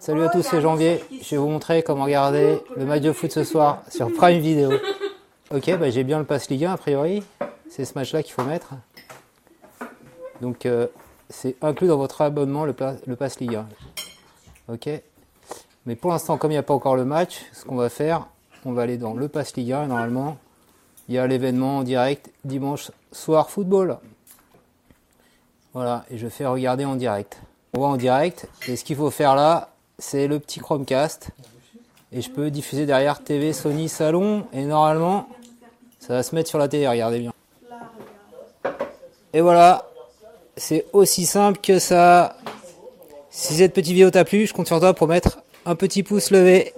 Salut à tous, c'est Janvier. Je vais vous montrer comment regarder le match de foot ce soir sur Prime Video. Ok, bah j'ai bien le Pass Ligue 1 a priori. C'est ce match-là qu'il faut mettre. Donc euh, c'est inclus dans votre abonnement le, Pass Ligue 1. Ok. Mais pour l'instant, comme il n'y a pas encore le match, ce qu'on va faire, on va aller dans le Pass Ligue 1 et normalement, il y a l'événement en direct dimanche soir football. Voilà, et je fais regarder en direct. On voit en direct, et ce qu'il faut faire là, c'est le petit Chromecast. Et je peux diffuser derrière TV Sony Salon, et normalement, ça va se mettre sur la télé, regardez bien. Et voilà, c'est aussi simple que ça. Si cette petite vidéo t'a plu, je compte sur toi pour mettre un petit pouce levé.